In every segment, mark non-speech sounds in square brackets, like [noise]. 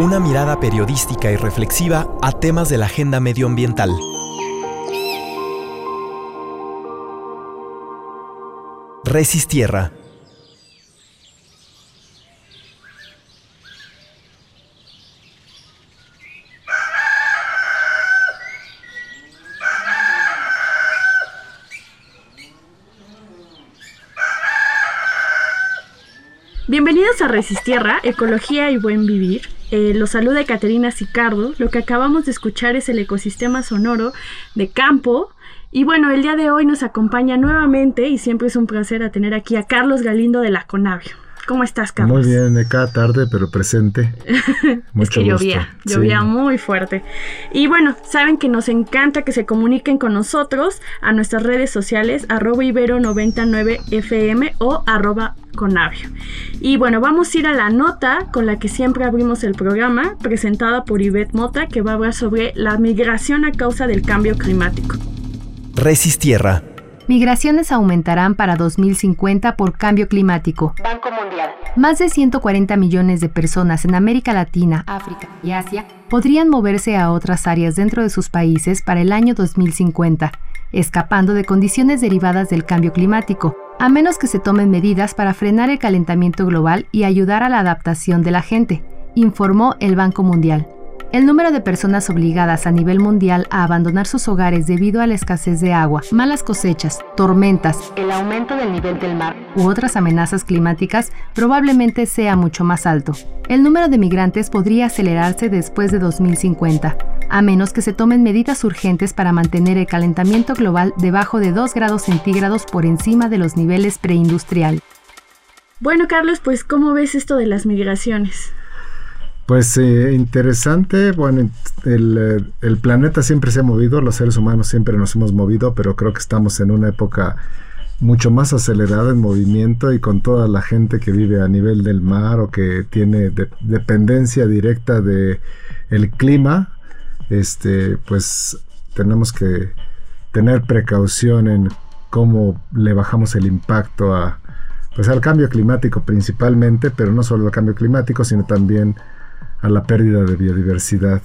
Una mirada periodística y reflexiva a temas de la agenda medioambiental. Resistierra. Bienvenidos a Resistierra, Ecología y Buen Vivir. Eh, los saluda Caterina Sicardo. Lo que acabamos de escuchar es el ecosistema sonoro de campo. Y bueno, el día de hoy nos acompaña nuevamente y siempre es un placer a tener aquí a Carlos Galindo de la Conavio. ¿Cómo estás, Carlos? Muy bien, acá tarde, pero presente. [laughs] es que llovía, llovía muy fuerte. Y bueno, saben que nos encanta que se comuniquen con nosotros a nuestras redes sociales, arroba ibero99fm o arroba conavio. Y bueno, vamos a ir a la nota con la que siempre abrimos el programa, presentada por Ivette Mota, que va a hablar sobre la migración a causa del cambio climático. Resistierra Migraciones aumentarán para 2050 por cambio climático. Banco Mundial. Más de 140 millones de personas en América Latina, África y Asia podrían moverse a otras áreas dentro de sus países para el año 2050, escapando de condiciones derivadas del cambio climático, a menos que se tomen medidas para frenar el calentamiento global y ayudar a la adaptación de la gente, informó el Banco Mundial. El número de personas obligadas a nivel mundial a abandonar sus hogares debido a la escasez de agua, malas cosechas, tormentas, el aumento del nivel del mar u otras amenazas climáticas probablemente sea mucho más alto. El número de migrantes podría acelerarse después de 2050, a menos que se tomen medidas urgentes para mantener el calentamiento global debajo de 2 grados centígrados por encima de los niveles preindustrial. Bueno, Carlos, pues ¿cómo ves esto de las migraciones? Pues eh, interesante, bueno, el, el, planeta siempre se ha movido, los seres humanos siempre nos hemos movido, pero creo que estamos en una época mucho más acelerada en movimiento y con toda la gente que vive a nivel del mar o que tiene dependencia directa de el clima, este, pues tenemos que tener precaución en cómo le bajamos el impacto a, pues al cambio climático principalmente, pero no solo al cambio climático, sino también a la pérdida de biodiversidad.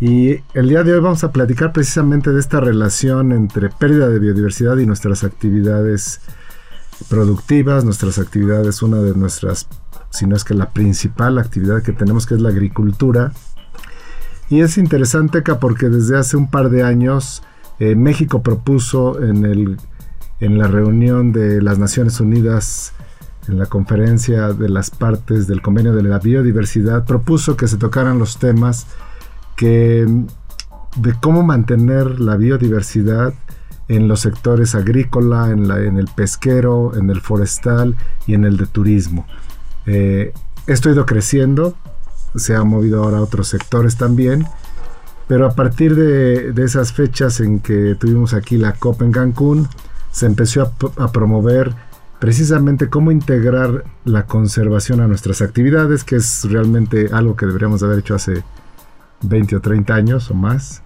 Y el día de hoy vamos a platicar precisamente de esta relación entre pérdida de biodiversidad y nuestras actividades productivas, nuestras actividades, una de nuestras, si no es que la principal actividad que tenemos que es la agricultura. Y es interesante acá porque desde hace un par de años eh, México propuso en, el, en la reunión de las Naciones Unidas en la conferencia de las partes del convenio de la biodiversidad, propuso que se tocaran los temas de cómo mantener la biodiversidad en los sectores agrícola, en, la, en el pesquero, en el forestal y en el de turismo. Eh, esto ha ido creciendo, se ha movido ahora a otros sectores también, pero a partir de, esas fechas en que tuvimos aquí la COP en Cancún, se empezó a promover precisamente cómo integrar la conservación a nuestras actividades, que es realmente algo que deberíamos haber hecho hace 20 o 30 años o más,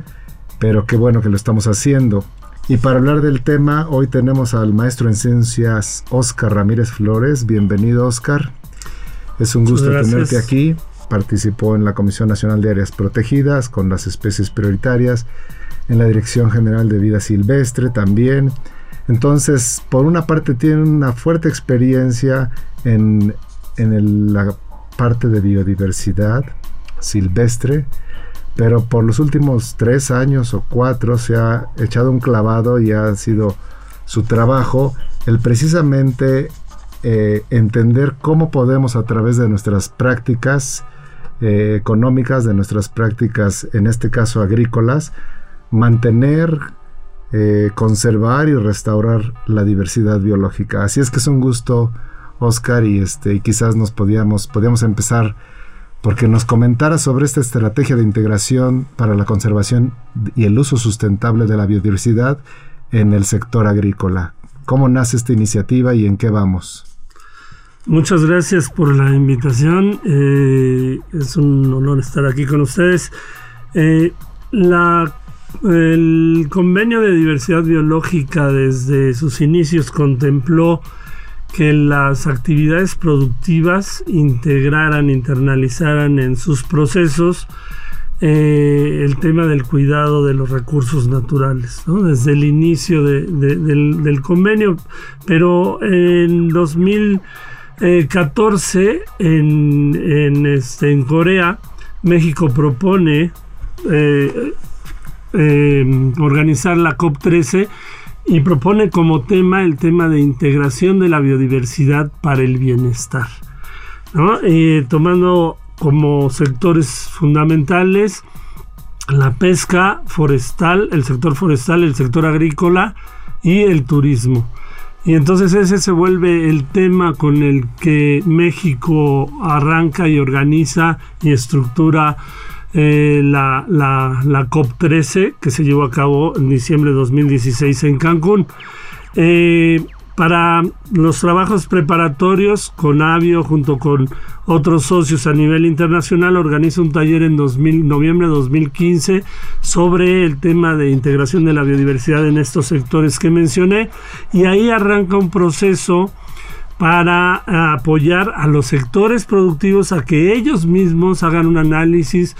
pero qué bueno que lo estamos haciendo. Y para hablar del tema, hoy tenemos al maestro en ciencias Oscar Ramírez Flores. Bienvenido, Oscar. Es un gusto tenerte aquí. Participó en la Comisión Nacional de Áreas Protegidas con las especies prioritarias, en la Dirección General de Vida Silvestre también entonces, por una parte tiene una fuerte experiencia en, la parte de biodiversidad silvestre, pero por los últimos tres años o cuatro se ha echado un clavado y ha sido su trabajo el precisamente eh, entender cómo podemos a través de nuestras prácticas eh, económicas, de nuestras prácticas, en este caso agrícolas, mantener eh, conservar y restaurar la diversidad biológica. Así es que es un gusto, Oscar, y, este, quizás nos podíamos, podíamos empezar porque nos comentara sobre esta estrategia de integración para la conservación y el uso sustentable de la biodiversidad en el sector agrícola. ¿Cómo nace esta iniciativa y en qué vamos? Muchas gracias por la invitación. Eh, es un honor estar aquí con ustedes. Eh, la el convenio de diversidad biológica desde sus inicios contempló que las actividades productivas integraran, internalizaran en sus procesos eh, el tema del cuidado de los recursos naturales, desde el inicio del, convenio, pero en 2014 en, este, en Corea, México propone eh, eh, organizar la COP13 y propone como tema el tema de integración de la biodiversidad para el bienestar. tomando como sectores fundamentales la pesca forestal, el sector forestal, el sector agrícola y el turismo. Y entonces ese se vuelve el tema con el que México arranca y organiza y estructura eh, la, la, COP13 que se llevó a cabo en diciembre de 2016 en Cancún. Eh, para los trabajos preparatorios, Conavio junto con otros socios a nivel internacional organiza un taller en noviembre de 2015 sobre el tema de integración de la biodiversidad en estos sectores que mencioné y ahí arranca un proceso para apoyar a los sectores productivos a que ellos mismos hagan un análisis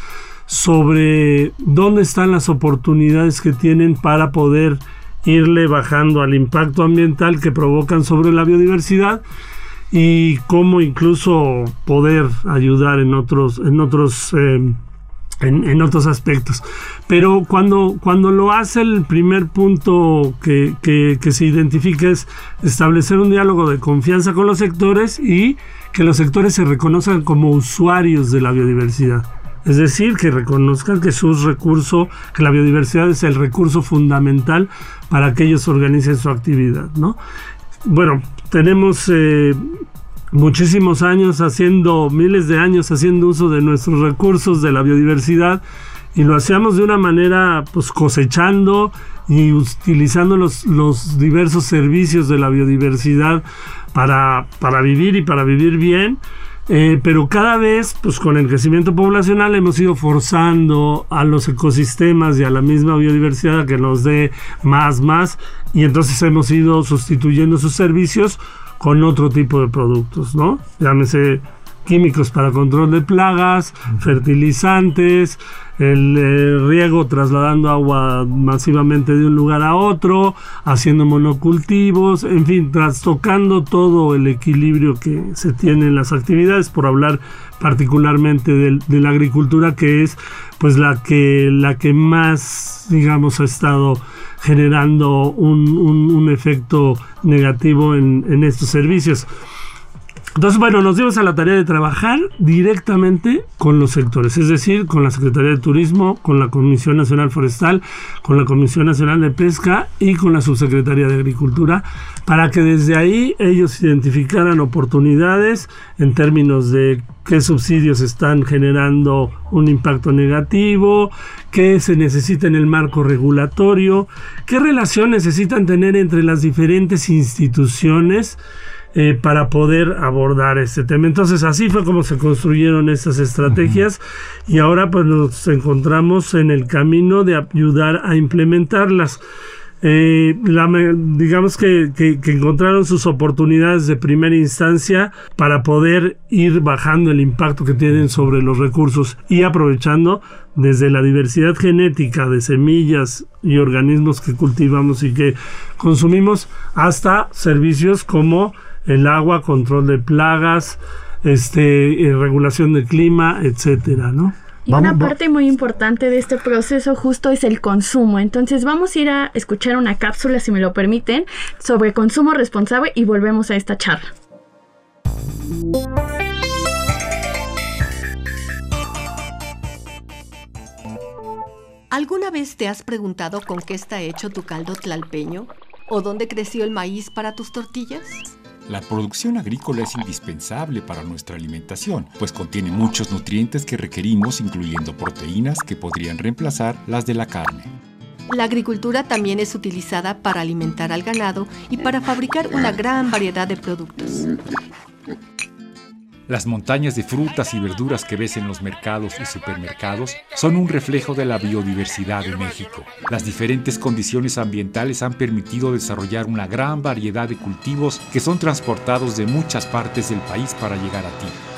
sobre dónde están las oportunidades que tienen para poder irle bajando al impacto ambiental que provocan sobre la biodiversidad y cómo incluso poder ayudar en otros en otros eh, en, otros aspectos. Pero cuando, cuando lo hace el primer punto que, se identifica es establecer un diálogo de confianza con los sectores y que los sectores se reconozcan como usuarios de la biodiversidad. Es decir, que reconozcan que su recurso, que la biodiversidad es el recurso fundamental para que ellos organicen su actividad, ¿no? Bueno, tenemos eh, muchísimos años haciendo, miles de años haciendo uso de nuestros recursos, de la biodiversidad, y lo hacíamos de una manera, pues cosechando y utilizando los, los diversos servicios de la biodiversidad para, para vivir y para vivir bien. Eh, pero cada vez, pues con el crecimiento poblacional hemos ido forzando a los ecosistemas y a la misma biodiversidad a que nos dé más, más, y entonces hemos ido sustituyendo sus servicios con otro tipo de productos, ¿no? Llámese químicos para control de plagas, fertilizantes, el eh, riego trasladando agua masivamente de un lugar a otro, haciendo monocultivos, en fin, trastocando todo el equilibrio que se tiene en las actividades, por hablar particularmente de, la agricultura, que es pues la que, la que más, digamos, ha estado generando un, efecto negativo en, en estos servicios. Entonces, bueno, nos dimos a la tarea de trabajar directamente con los sectores, es decir, con la Secretaría de Turismo, con la Comisión Nacional Forestal, con la Comisión Nacional de Pesca y con la Subsecretaría de Agricultura, para que desde ahí ellos identificaran oportunidades en términos de qué subsidios están generando un impacto negativo, qué se necesita en el marco regulatorio, qué relación necesitan tener entre las diferentes instituciones, eh, para poder abordar este tema. Entonces así fue como se construyeron estas estrategias y ahora pues nos encontramos en el camino de ayudar a implementarlas. Eh, digamos que, encontraron sus oportunidades de primera instancia para poder ir bajando el impacto que tienen sobre los recursos y aprovechando desde la diversidad genética de semillas y organismos que cultivamos y que consumimos hasta servicios como el agua, control de plagas, este, eh, regulación del clima, etcétera, ¿no? Y una parte muy importante de este proceso justo es el consumo. Entonces vamos a ir a escuchar una cápsula, si me lo permiten, sobre consumo responsable y volvemos a esta charla. ¿Alguna vez te has preguntado con qué está hecho tu caldo tlalpeño? ¿O dónde creció el maíz para tus tortillas? La producción agrícola es indispensable para nuestra alimentación, pues contiene muchos nutrientes que requerimos, incluyendo proteínas que podrían reemplazar las de la carne. La agricultura también es utilizada para alimentar al ganado y para fabricar una gran variedad de productos. Las montañas de frutas y verduras que ves en los mercados y supermercados son un reflejo de la biodiversidad de México. Las diferentes condiciones ambientales han permitido desarrollar una gran variedad de cultivos que son transportados de muchas partes del país para llegar a ti.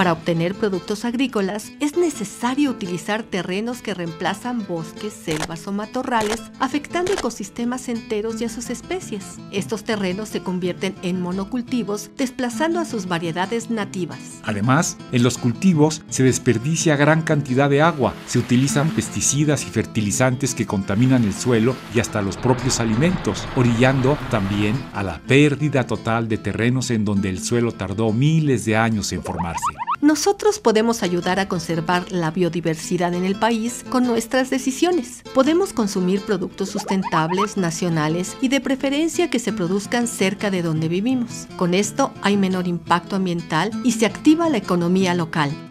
Para obtener productos agrícolas es necesario utilizar terrenos que reemplazan bosques, selvas o matorrales, afectando ecosistemas enteros y a sus especies. Estos terrenos se convierten en monocultivos, desplazando a sus variedades nativas. Además, en los cultivos se desperdicia gran cantidad de agua, se utilizan pesticidas y fertilizantes que contaminan el suelo y hasta los propios alimentos, orillando también a la pérdida total de terrenos en donde el suelo tardó miles de años en formarse. Nosotros podemos ayudar a conservar la biodiversidad en el país con nuestras decisiones. Podemos consumir productos sustentables, nacionales y de preferencia que se produzcan cerca de donde vivimos. Con esto hay menor impacto ambiental y se activa la economía local.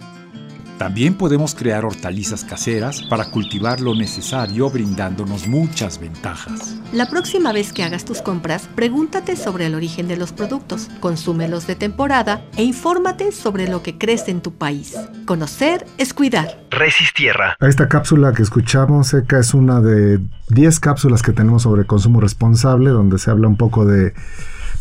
También podemos crear hortalizas caseras para cultivar lo necesario brindándonos muchas ventajas. La próxima vez que hagas tus compras, pregúntate sobre el origen de los productos, consúmelos de temporada e infórmate sobre lo que crece en tu país. Conocer es cuidar. Resistierra. Esta cápsula que escuchamos, Eka, es una de 10 cápsulas que tenemos sobre consumo responsable, donde se habla un poco de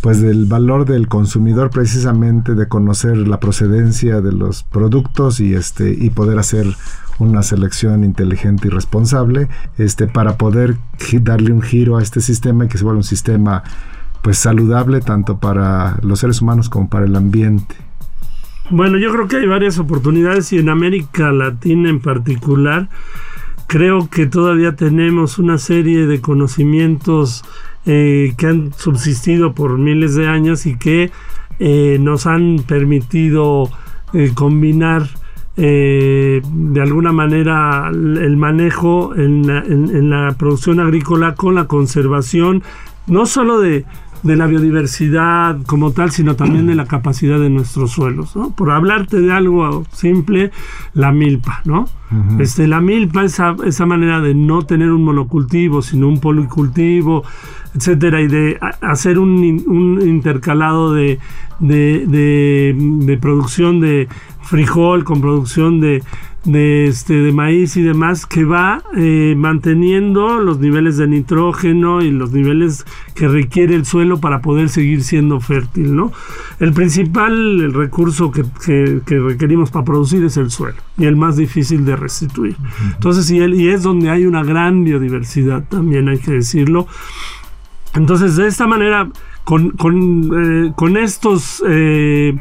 pues del valor del consumidor precisamente de conocer la procedencia de los productos y este y poder hacer una selección inteligente y responsable este para poder darle un giro a este sistema y que se vuelva un sistema pues saludable tanto para los seres humanos como para el ambiente. Bueno, yo creo que hay varias oportunidades y en América Latina en particular creo que todavía tenemos una serie de conocimientos eh, que han subsistido por miles de años y que eh, nos han permitido eh, combinar de alguna manera el manejo en la, producción agrícola con la conservación, no solo de, la biodiversidad como tal, sino también de la capacidad de nuestros suelos. Por hablarte de algo simple, la milpa, ¿no? este, la milpa, esa, esa manera de no tener un monocultivo, sino un policultivo, etcétera, y de hacer un, intercalado de, de, producción de frijol con producción de, de, este, de maíz y demás que va eh, manteniendo los niveles de nitrógeno y los niveles que requiere el suelo para poder seguir siendo fértil. ¿no? El principal recurso que, requerimos para producir es el suelo y el más difícil de restituir. Entonces, y, y es donde hay una gran biodiversidad también, hay que decirlo. Entonces, de esta manera, con, con, eh, estos, eh,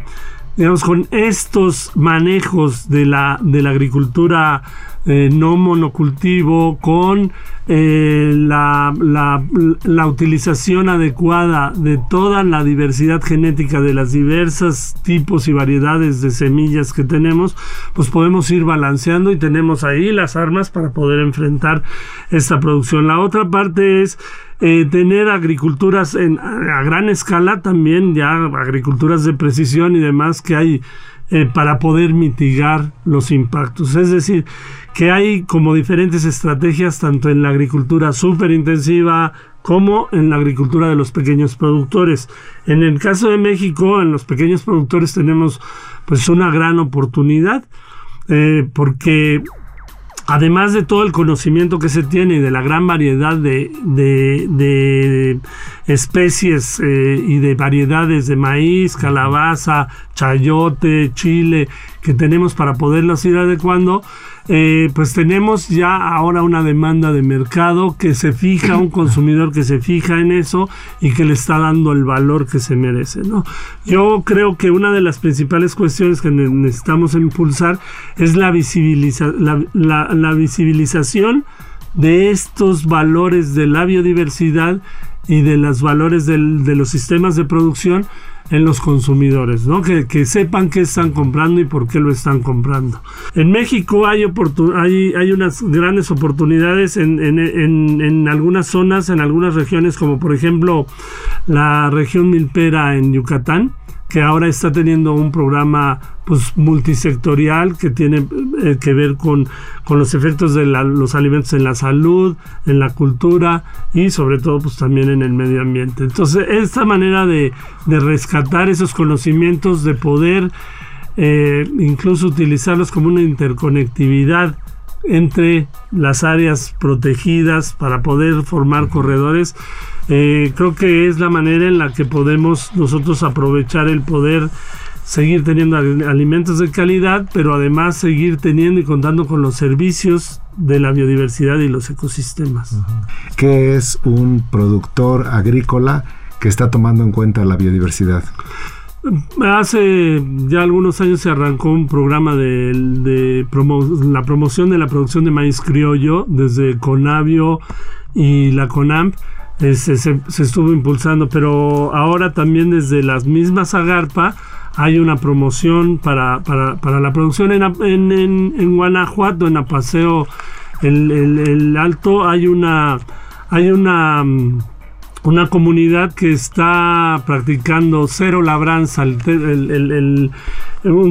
digamos, con estos manejos de la, de la agricultura eh, no monocultivo, con eh, la, la, utilización adecuada de toda la diversidad genética de las diversas tipos y variedades de semillas que tenemos, pues podemos ir balanceando y tenemos ahí las armas para poder enfrentar esta producción. La otra parte es eh, tener agriculturas a gran escala también, ya agriculturas de precisión y demás que hay para poder mitigar los impactos. Es decir, que hay como diferentes estrategias tanto en la agricultura súper intensiva como en la agricultura de los pequeños productores. En el caso de México, en los pequeños productores tenemos pues una gran oportunidad eh, porque además de todo el conocimiento que se tiene y de la gran variedad de, especies eh, y de variedades de maíz, calabaza, chayote, chile que tenemos para poderlos ir adecuando, eh, pues tenemos ya ahora una demanda de mercado que se fija, un consumidor que se fija en eso y que le está dando el valor que se merece. ¿no? Yo creo que una de las principales cuestiones que necesitamos impulsar es la, la, visibilización de estos valores de la biodiversidad y de los valores de los sistemas de producción en los consumidores, ¿no? Que, sepan qué están comprando y por qué lo están comprando. En México hay, hay, hay unas grandes oportunidades en, en, algunas zonas, en algunas regiones, como por ejemplo la región milpera en Yucatán, que ahora está teniendo un programa pues multisectorial que tiene eh, que ver con, con, los efectos de los alimentos en la salud, en la cultura y sobre todo pues también en el medio ambiente. Entonces esta manera de, de rescatar esos conocimientos, de poder eh, incluso utilizarlos como una interconectividad entre las áreas protegidas para poder formar corredores, eh, creo que es la manera en la que podemos nosotros aprovechar el poder seguir teniendo alimentos de calidad, pero además seguir teniendo y contando con los servicios de la biodiversidad y los ecosistemas. ¿Qué es un productor agrícola que está tomando en cuenta la biodiversidad? Hace ya algunos años se arrancó un programa de, la promoción de la producción de maíz criollo desde Conavio y la CONAMP. se, estuvo impulsando, pero ahora también desde las mismas Agarpa hay una promoción para, la producción en, en, Guanajuato, en Apaseo el, el Alto, hay una, hay una mm, una comunidad que está practicando cero labranza, un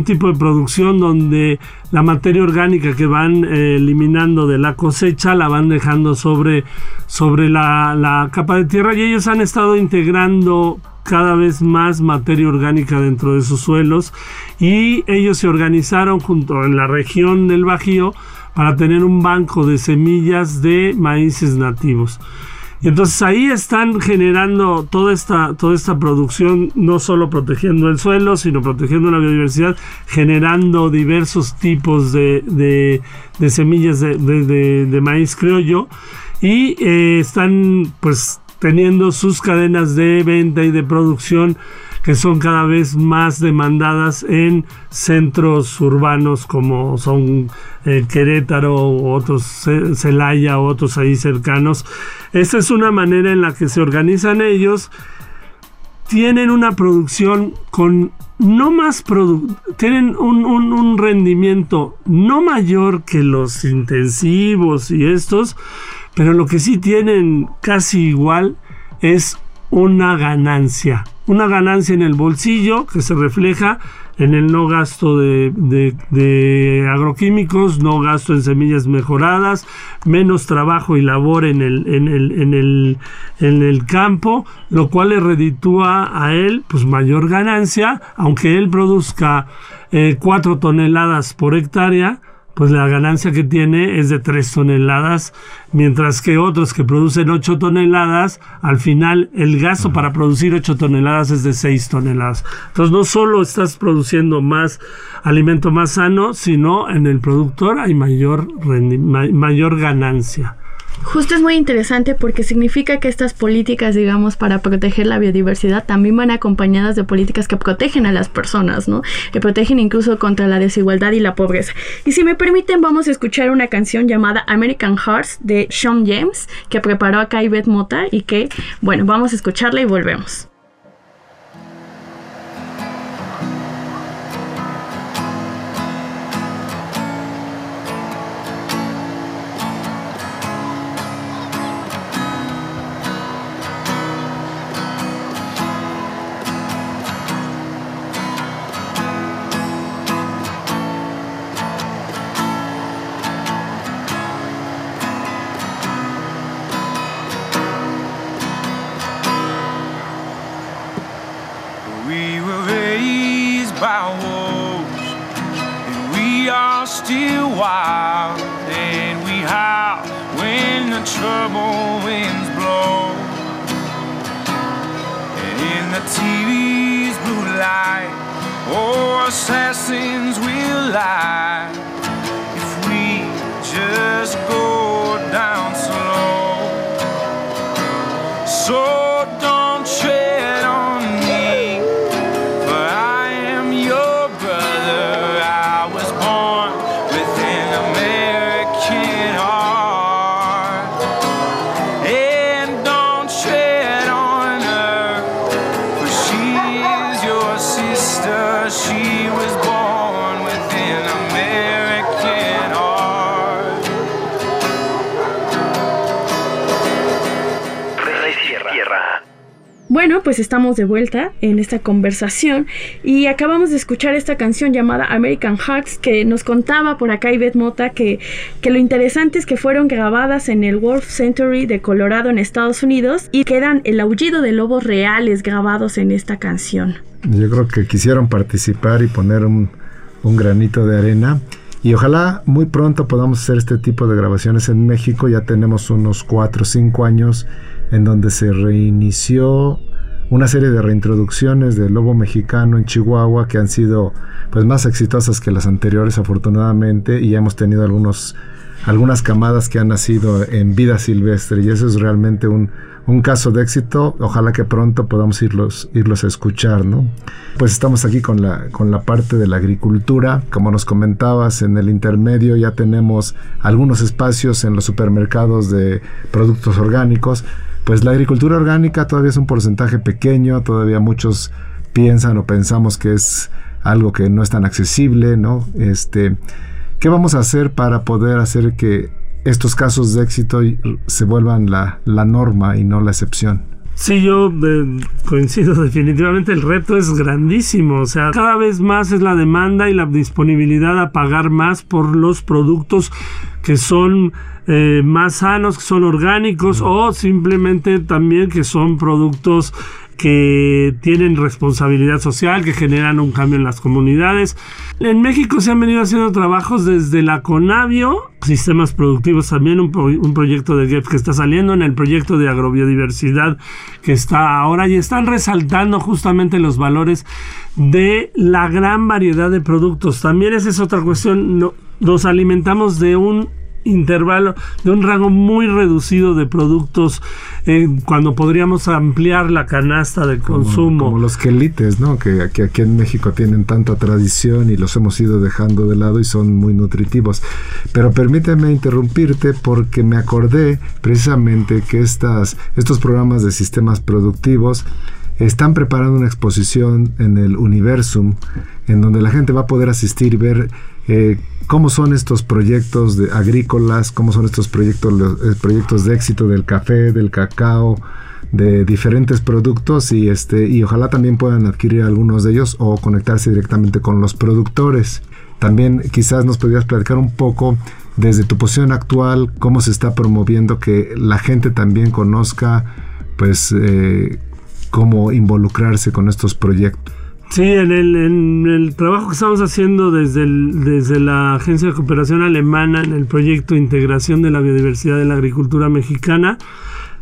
tipo de producción donde la materia orgánica que van eh, eliminando de la cosecha la van dejando sobre, sobre la, la capa de tierra y ellos han estado integrando cada vez más materia orgánica dentro de sus suelos y ellos se organizaron junto en la región del Bajío para tener un banco de semillas de maíces nativos. Y entonces ahí están generando toda esta, toda esta producción, no solo protegiendo el suelo, sino protegiendo la biodiversidad, generando diversos tipos de, semillas de, maíz criollo. Y eh, están pues teniendo sus cadenas de venta y de producción que son cada vez más demandadas en centros urbanos como son eh, Querétaro otros Celaya otros ahí cercanos. Esta es una manera en la que se organizan ellos. Tienen una producción con no más tienen un, un, rendimiento no mayor que los intensivos y estos, pero lo que sí tienen casi igual es una ganancia una ganancia en el bolsillo que se refleja en el no gasto de, agroquímicos, no gasto en semillas mejoradas, menos trabajo y labor en el, en el, en el, en el campo, lo cual le reditúa a él pues mayor ganancia, aunque él produzca eh, 4 toneladas por hectárea, pues la ganancia que tiene es de 3 toneladas, mientras que otros que producen 8 toneladas, al final el gasto para producir 8 toneladas es de 6 toneladas. Entonces no solo estás produciendo más alimento más sano, sino en el productor hay mayor, mayor ganancia. Justo es muy interesante porque significa que estas políticas, digamos, para proteger la biodiversidad también van acompañadas de políticas que protegen a las personas, ¿no? Que protegen incluso contra la desigualdad y la pobreza. Y si me permiten, vamos a escuchar una canción llamada American Hearts de Sean James, que preparó acá Ivette Mota y que, bueno, vamos a escucharla y volvemos. wild and we howl when the trouble winds blow. And in the TV's blue light, oh, assassins will lie if we just go down slow. So was bueno, pues estamos de vuelta en esta conversación y acabamos de escuchar esta canción llamada American Hearts que nos contaba por acá Ivette Mota que, que lo interesante es que fueron grabadas en el Wolf Century de Colorado en Estados Unidos y quedan el aullido de lobos reales grabados en esta canción. Yo creo que quisieron participar y poner un, un granito de arena. Y ojalá muy pronto podamos hacer este tipo de grabaciones en México. Ya tenemos unos 4 o 5 años en donde se reinició una serie de reintroducciones del lobo mexicano en Chihuahua que han sido pues más exitosas que las anteriores afortunadamente y hemos tenido algunos algunas camadas que han nacido en vida silvestre y eso es realmente un, un caso de éxito. Ojalá que pronto podamos irlos, irlos a escuchar, ¿no? Pues estamos aquí con la, con la parte de la agricultura. Como nos comentabas, en el intermedio ya tenemos algunos espacios en los supermercados de productos orgánicos. Pues la agricultura orgánica todavía es un porcentaje pequeño, todavía muchos piensan o pensamos que es algo que no es tan accesible, ¿no? Este, ¿Qué vamos a hacer para poder hacer que estos casos de éxito se vuelvan la, la norma y no la excepción. Sí, yo eh, coincido [laughs] definitivamente, el reto es grandísimo, o sea, cada vez más es la demanda y la disponibilidad a pagar más por los productos que son eh, más sanos, que son orgánicos o simplemente también que son productos que tienen responsabilidad social, que generan un cambio en las comunidades. En México se han venido haciendo trabajos desde la Conavio, sistemas productivos también, un, proyecto de GEP que está saliendo, en el proyecto de agrobiodiversidad que está ahora y están resaltando justamente los valores de la gran variedad de productos. También esa es otra cuestión, nos alimentamos de un intervalo, de un rango muy reducido de productos eh, cuando podríamos ampliar la canasta de consumo. Como los quelites, ¿no? Que, que, aquí en México tienen tanta tradición y los hemos ido dejando de lado y son muy nutritivos. Pero permíteme interrumpirte porque me acordé precisamente que estas, estos programas de sistemas productivos están preparando una exposición en el Universum en donde la gente va a poder asistir y ver eh, cómo son estos proyectos de agrícolas, cómo son estos proyectos, eh, proyectos de éxito del café, del cacao, de diferentes productos y este y ojalá también puedan adquirir algunos de ellos o conectarse directamente con los productores. También quizás nos podrías platicar un poco desde tu posición actual cómo se está promoviendo que la gente también conozca pues eh, cómo involucrarse con estos proyectos. Sí, en el, en trabajo que estamos haciendo desde, desde la Agencia de Cooperación Alemana en el proyecto Integración de la Biodiversidad de la Agricultura Mexicana,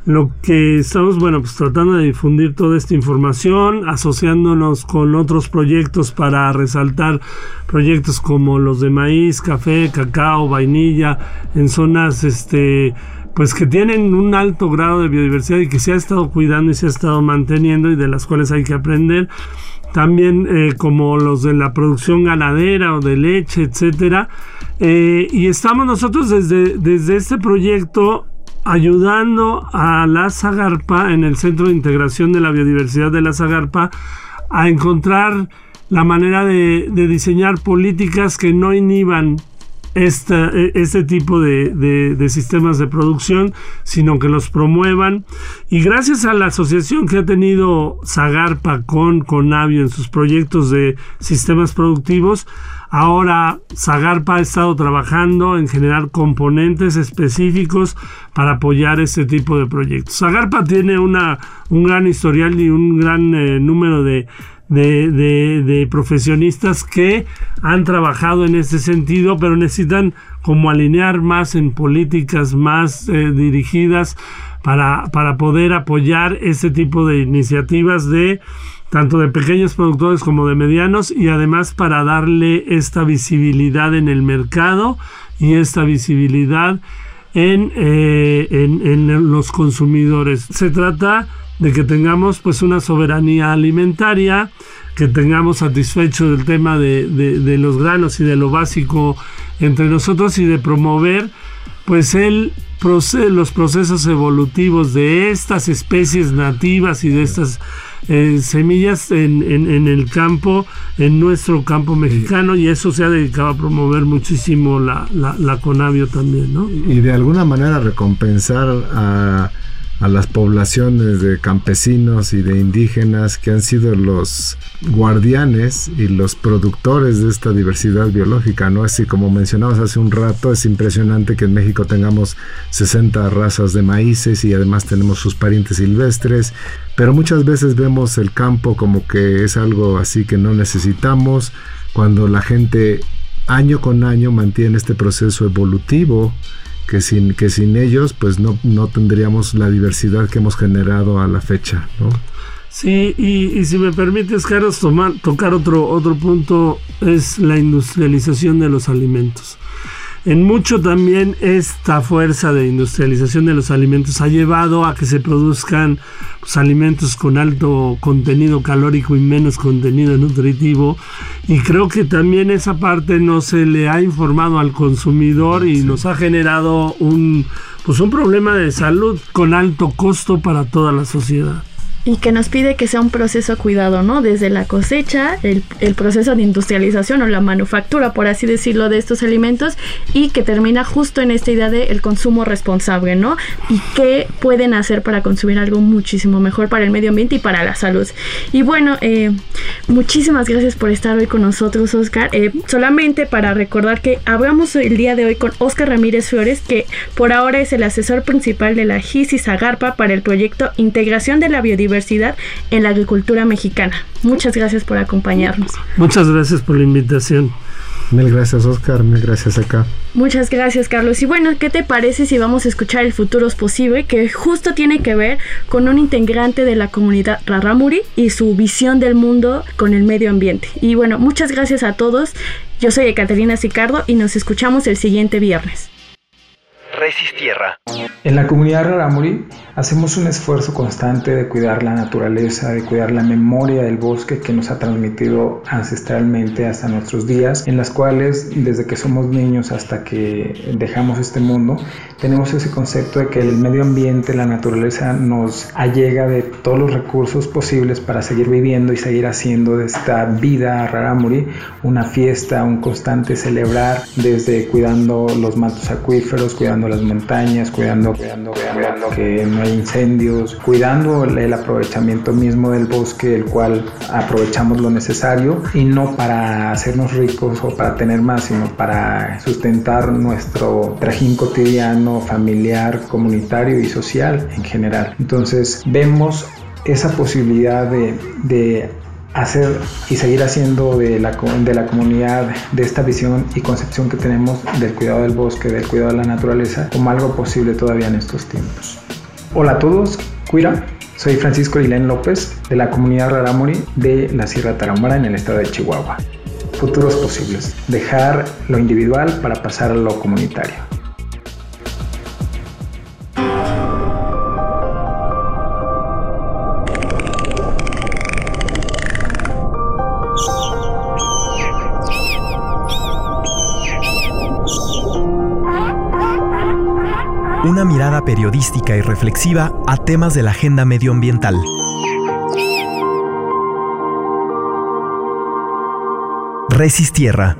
lo que estamos, bueno, pues tratando de difundir toda esta información, asociándonos con otros proyectos para resaltar proyectos como los de maíz, café, cacao, vainilla, en zonas, este, pues que tienen un alto grado de biodiversidad y que se ha estado cuidando y se ha estado manteniendo y de las cuales hay que aprender también eh, como los de la producción ganadera o de leche, etcétera. Eh, y estamos nosotros desde, desde este proyecto ayudando a la Zagarpa en el Centro de Integración de la Biodiversidad de la Zagarpa a encontrar la manera de, de diseñar políticas que no inhiban este tipo de, sistemas de producción, sino que los promuevan. Y gracias a la asociación que ha tenido Zagarpa con Conavio en sus proyectos de sistemas productivos, ahora Zagarpa ha estado trabajando en generar componentes específicos para apoyar este tipo de proyectos. Zagarpa tiene una, un gran historial y un gran eh, número de de, profesionistas que han trabajado en ese sentido, pero necesitan como alinear más en políticas más eh, dirigidas para, para poder apoyar ese tipo de iniciativas de tanto de pequeños productores como de medianos y además para darle esta visibilidad en el mercado y esta visibilidad en, eh, en los consumidores. Se trata de que tengamos pues una soberanía alimentaria, que tengamos satisfecho el tema de, de, los granos y de lo básico entre nosotros y de promover pues el los procesos evolutivos de estas especies nativas y de estas eh, semillas en, en, el campo, en nuestro campo mexicano, y eso se ha dedicado a promover muchísimo la, la, la Conavio también, ¿no? Y de alguna manera recompensar a a las poblaciones de campesinos y de indígenas que han sido los guardianes y los productores de esta diversidad biológica, ¿no? Así como mencionabas hace un rato, es impresionante que en México tengamos 60 razas de maíces y además tenemos sus parientes silvestres, pero muchas veces vemos el campo como que es algo así que no necesitamos, cuando la gente año con año mantiene este proceso evolutivo que sin, que sin ellos pues no, no tendríamos la diversidad que hemos generado a la fecha. ¿no? Sí, y, si me permites, Carlos, tomar, tocar otro, otro punto, es la industrialización de los alimentos. En mucho también esta fuerza de industrialización de los alimentos ha llevado a que se produzcan pues, alimentos con alto contenido calórico y menos contenido nutritivo. Y creo que también esa parte no se le ha informado al consumidor y nos ha generado un, pues un problema de salud con alto costo para toda la sociedad y que nos pide que sea un proceso cuidado, ¿no? Desde la cosecha, el, proceso de industrialización o la manufactura, por así decirlo, de estos alimentos y que termina justo en esta idea del consumo responsable, ¿no? Y qué pueden hacer para consumir algo muchísimo mejor para el medio ambiente y para la salud. Y bueno, eh, muchísimas gracias por estar hoy con nosotros, Oscar. Eh, solamente para recordar que hablamos el día de hoy con Oscar Ramírez Flores, que por ahora es el asesor principal de la GISIS Agarpa para el proyecto Integración de la Biodiversidad en la agricultura mexicana. Muchas gracias por acompañarnos. Muchas gracias por la invitación. Mil gracias Oscar, mil gracias acá. Muchas gracias Carlos. Y bueno, ¿qué te parece si vamos a escuchar El futuro es posible? Que justo tiene que ver con un integrante de la comunidad Raramuri y su visión del mundo con el medio ambiente. Y bueno, muchas gracias a todos. Yo soy Ekaterina Sicardo y nos escuchamos el siguiente viernes. Resistierra. En la comunidad Raramuri hacemos un esfuerzo constante de cuidar la naturaleza, de cuidar la memoria del bosque que nos ha transmitido ancestralmente hasta nuestros días, en las cuales desde que somos niños hasta que dejamos este mundo, tenemos ese concepto de que el medio ambiente, la naturaleza nos allega de todos los recursos posibles para seguir viviendo y seguir haciendo de esta vida Raramuri una fiesta, un constante celebrar, desde cuidando los mantos acuíferos, cuidando las montañas, cuidando, cuidando, que no hay incendios, cuidando el aprovechamiento mismo del bosque, el cual aprovechamos lo necesario y no para hacernos ricos o para tener más, sino para sustentar nuestro trajín cotidiano, familiar, comunitario y social en general. Entonces vemos esa posibilidad de hacer y seguir haciendo de la, de la comunidad, de esta visión y concepción que tenemos del cuidado del bosque, del cuidado de la naturaleza, como algo posible todavía en estos tiempos. Hola a todos, Cuira. Soy Francisco Ilén López de la comunidad Raramuri de la Sierra Tarahumara en el estado de Chihuahua. Futuros posibles. Dejar lo individual para pasar a lo comunitario. Periodística y reflexiva a temas de la agenda medioambiental. Resistierra